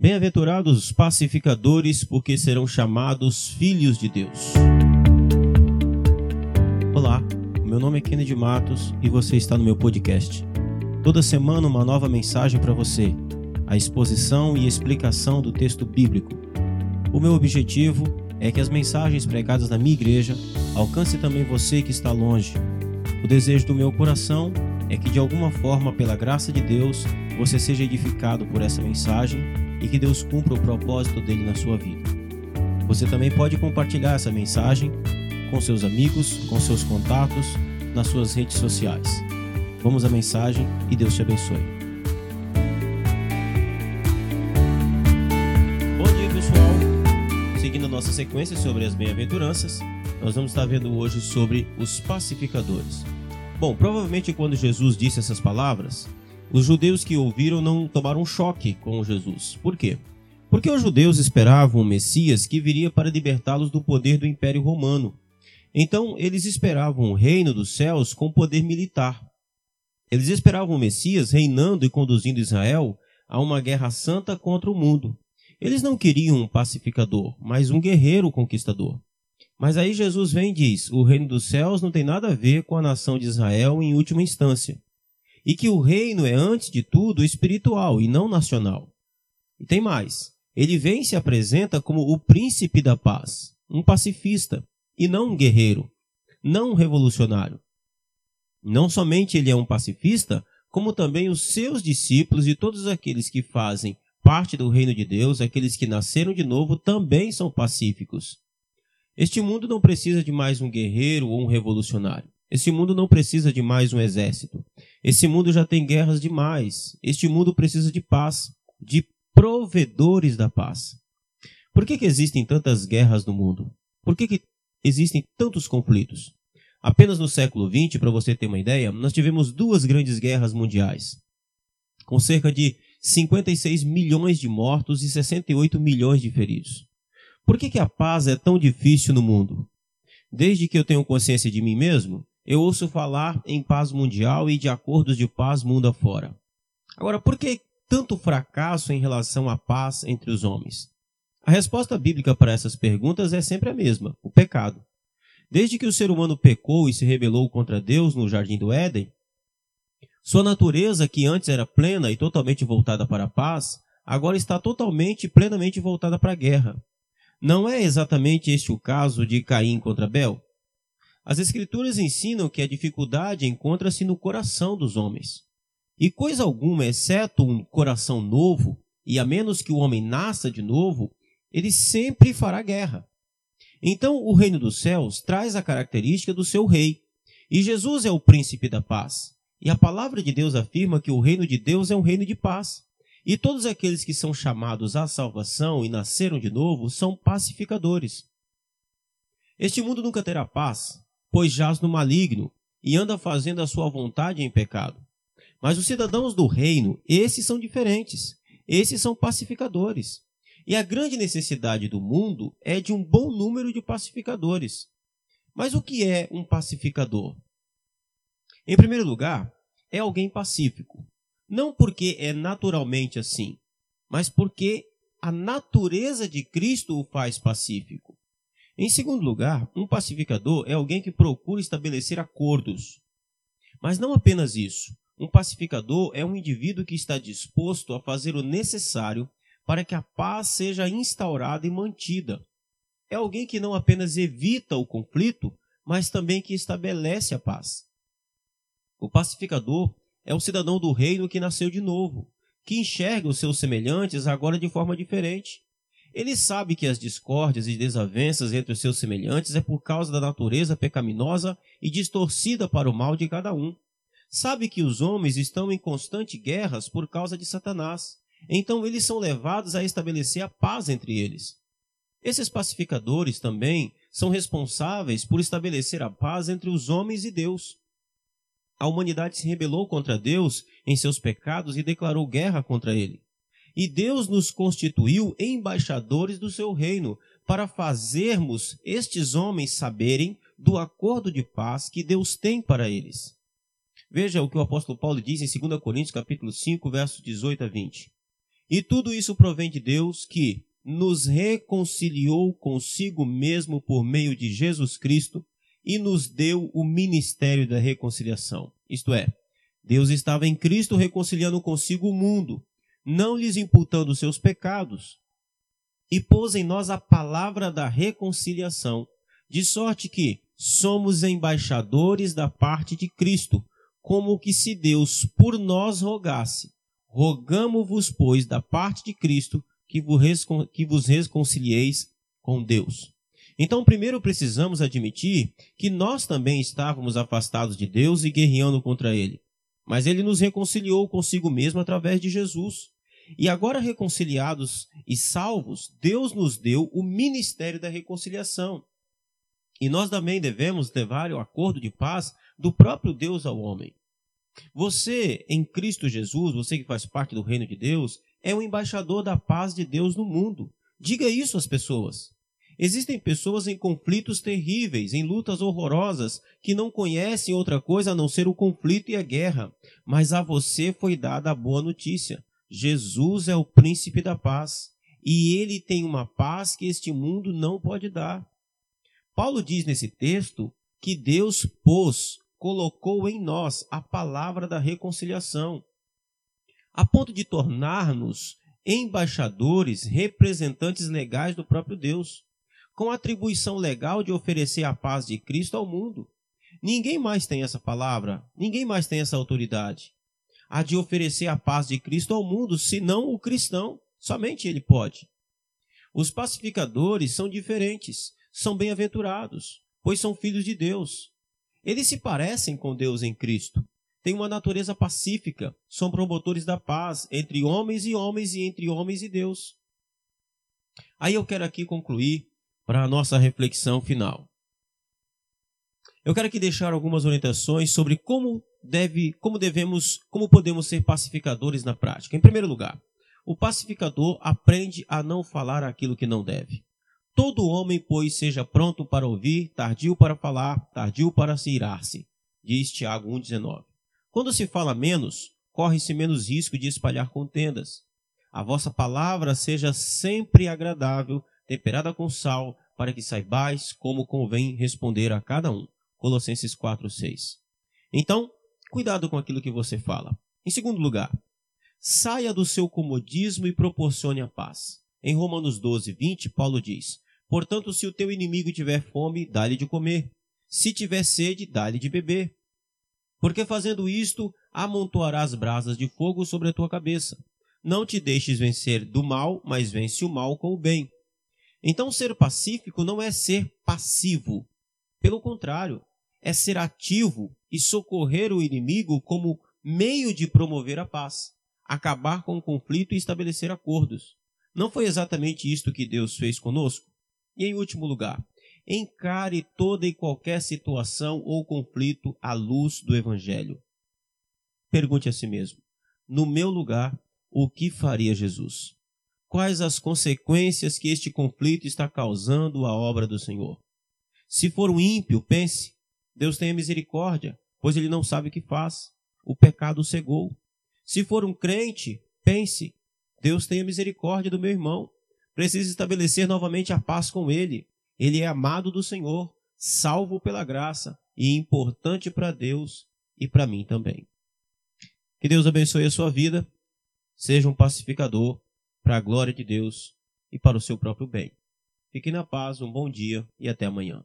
Bem-aventurados os pacificadores, porque serão chamados filhos de Deus. Olá, meu nome é Kennedy Matos e você está no meu podcast. Toda semana uma nova mensagem para você, a exposição e explicação do texto bíblico. O meu objetivo é que as mensagens pregadas na minha igreja alcancem também você que está longe. O desejo do meu coração é que de alguma forma, pela graça de Deus, você seja edificado por essa mensagem e que Deus cumpra o propósito dele na sua vida. Você também pode compartilhar essa mensagem com seus amigos, com seus contatos, nas suas redes sociais. Vamos à mensagem e Deus te abençoe. Bom dia, pessoal. Seguindo a nossa sequência sobre as bem-aventuranças, nós vamos estar vendo hoje sobre os pacificadores. Bom, provavelmente quando Jesus disse essas palavras, os judeus que ouviram não tomaram choque com Jesus. Por quê? Porque os judeus esperavam um Messias que viria para libertá-los do poder do Império Romano. Então, eles esperavam o reino dos céus com poder militar. Eles esperavam o Messias reinando e conduzindo Israel a uma guerra santa contra o mundo. Eles não queriam um pacificador, mas um guerreiro conquistador. Mas aí Jesus vem e diz: o reino dos céus não tem nada a ver com a nação de Israel em última instância e que o reino é, antes de tudo, espiritual e não nacional. E tem mais: ele vem e se apresenta como o príncipe da paz, um pacifista, e não um guerreiro, não um revolucionário. Não somente ele é um pacifista, como também os seus discípulos e todos aqueles que fazem parte do reino de Deus, aqueles que nasceram de novo, também são pacíficos. Este mundo não precisa de mais um guerreiro ou um revolucionário. Esse mundo não precisa de mais um exército. Esse mundo já tem guerras demais. Este mundo precisa de paz, de provedores da paz. Por que, que existem tantas guerras no mundo? Por que, que existem tantos conflitos? Apenas no século XX, para você ter uma ideia, nós tivemos duas grandes guerras mundiais, com cerca de 56 milhões de mortos e 68 milhões de feridos. Por que, que a paz é tão difícil no mundo? Desde que eu tenho consciência de mim mesmo, eu ouço falar em paz mundial e de acordos de paz mundo afora. Agora, por que tanto fracasso em relação à paz entre os homens? A resposta bíblica para essas perguntas é sempre a mesma: o pecado. Desde que o ser humano pecou e se rebelou contra Deus no jardim do Éden, sua natureza, que antes era plena e totalmente voltada para a paz, agora está totalmente e plenamente voltada para a guerra. Não é exatamente este o caso de Caim contra Abel? As Escrituras ensinam que a dificuldade encontra-se no coração dos homens. E coisa alguma, exceto um coração novo, e a menos que o homem nasça de novo, ele sempre fará guerra. Então, o reino dos céus traz a característica do seu rei, e Jesus é o príncipe da paz. E a palavra de Deus afirma que o reino de Deus é um reino de paz. E todos aqueles que são chamados à salvação e nasceram de novo são pacificadores. Este mundo nunca terá paz, pois jaz no maligno e anda fazendo a sua vontade em pecado. Mas os cidadãos do reino, esses são diferentes. Esses são pacificadores. E a grande necessidade do mundo é de um bom número de pacificadores. Mas o que é um pacificador? Em primeiro lugar, é alguém pacífico. Não porque é naturalmente assim, mas porque a natureza de Cristo o faz pacífico. Em segundo lugar, um pacificador é alguém que procura estabelecer acordos. Mas não apenas isso. Um pacificador é um indivíduo que está disposto a fazer o necessário para que a paz seja instaurada e mantida. É alguém que não apenas evita o conflito, mas também que estabelece a paz. O pacificador é o cidadão do reino que nasceu de novo, que enxerga os seus semelhantes agora de forma diferente. Ele sabe que as discórdias e desavenças entre os seus semelhantes é por causa da natureza pecaminosa e distorcida para o mal de cada um. Sabe que os homens estão em constante guerras por causa de Satanás. Então eles são levados a estabelecer a paz entre eles. Esses pacificadores também são responsáveis por estabelecer a paz entre os homens e Deus. A humanidade se rebelou contra Deus em seus pecados e declarou guerra contra ele. E Deus nos constituiu embaixadores do seu reino, para fazermos estes homens saberem do acordo de paz que Deus tem para eles. Veja o que o apóstolo Paulo diz em 2 Coríntios capítulo 5, versos 18 a 20. E tudo isso provém de Deus que nos reconciliou consigo mesmo por meio de Jesus Cristo e nos deu o ministério da reconciliação. Isto é, Deus estava em Cristo reconciliando consigo o mundo, não lhes imputando seus pecados, e pôs em nós a palavra da reconciliação, de sorte que somos embaixadores da parte de Cristo, como que se Deus por nós rogasse. Rogamo-vos, pois, da parte de Cristo, que vos reconcilieis com Deus. Então, primeiro precisamos admitir que nós também estávamos afastados de Deus e guerreando contra Ele. Mas Ele nos reconciliou consigo mesmo através de Jesus. E agora reconciliados e salvos, Deus nos deu o ministério da reconciliação. E nós também devemos levar o acordo de paz do próprio Deus ao homem. Você, em Cristo Jesus, você que faz parte do reino de Deus, é o embaixador da paz de Deus no mundo. Diga isso às pessoas. Existem pessoas em conflitos terríveis, em lutas horrorosas, que não conhecem outra coisa a não ser o conflito e a guerra. Mas a você foi dada a boa notícia. Jesus é o príncipe da paz. E ele tem uma paz que este mundo não pode dar. Paulo diz nesse texto que Deus pôs, colocou em nós a palavra da reconciliação a ponto de tornar-nos embaixadores, representantes legais do próprio Deus, com atribuição legal de oferecer a paz de Cristo ao mundo. Ninguém mais tem essa palavra, ninguém mais tem essa autoridade. A de oferecer a paz de Cristo ao mundo, senão o cristão, somente ele pode. Os pacificadores são diferentes, são bem-aventurados, pois são filhos de Deus. Eles se parecem com Deus em Cristo, têm uma natureza pacífica, são promotores da paz entre homens e homens e entre homens e Deus. Aí eu quero aqui concluir para a nossa reflexão final. Eu quero aqui deixar algumas orientações sobre como deve, como devemos, como podemos ser pacificadores na prática. Em primeiro lugar, o pacificador aprende a não falar aquilo que não deve. Todo homem, pois, seja pronto para ouvir, tardio para falar, tardio para se irar-se, diz Tiago 1,19. Quando se fala menos, corre-se menos risco de espalhar contendas. A vossa palavra seja sempre agradável, temperada com sal, para que saibais como convém responder a cada um. Colossenses 4, 6. Então, cuidado com aquilo que você fala. Em segundo lugar, saia do seu comodismo e proporcione a paz. Em Romanos 12, 20, Paulo diz: Portanto, se o teu inimigo tiver fome, dá-lhe de comer. Se tiver sede, dá-lhe de beber porque fazendo isto, amontoarás brasas de fogo sobre a tua cabeça. Não te deixes vencer do mal, mas vence o mal com o bem. Então, ser pacífico não é ser passivo. Pelo contrário, é ser ativo e socorrer o inimigo como meio de promover a paz, acabar com o conflito e estabelecer acordos. Não foi exatamente isto que Deus fez conosco? E em último lugar, encare toda e qualquer situação ou conflito à luz do Evangelho. Pergunte a si mesmo: no meu lugar, o que faria Jesus? Quais as consequências que este conflito está causando à obra do Senhor? Se for um ímpio, pense: Deus tenha misericórdia, pois ele não sabe o que faz. O pecado o cegou. Se for um crente, pense: Deus tenha misericórdia do meu irmão. Preciso estabelecer novamente a paz com ele. Ele é amado do Senhor, salvo pela graça e importante para Deus e para mim também. Que Deus abençoe a sua vida, seja um pacificador para a glória de Deus e para o seu próprio bem. Fique na paz, um bom dia e até amanhã.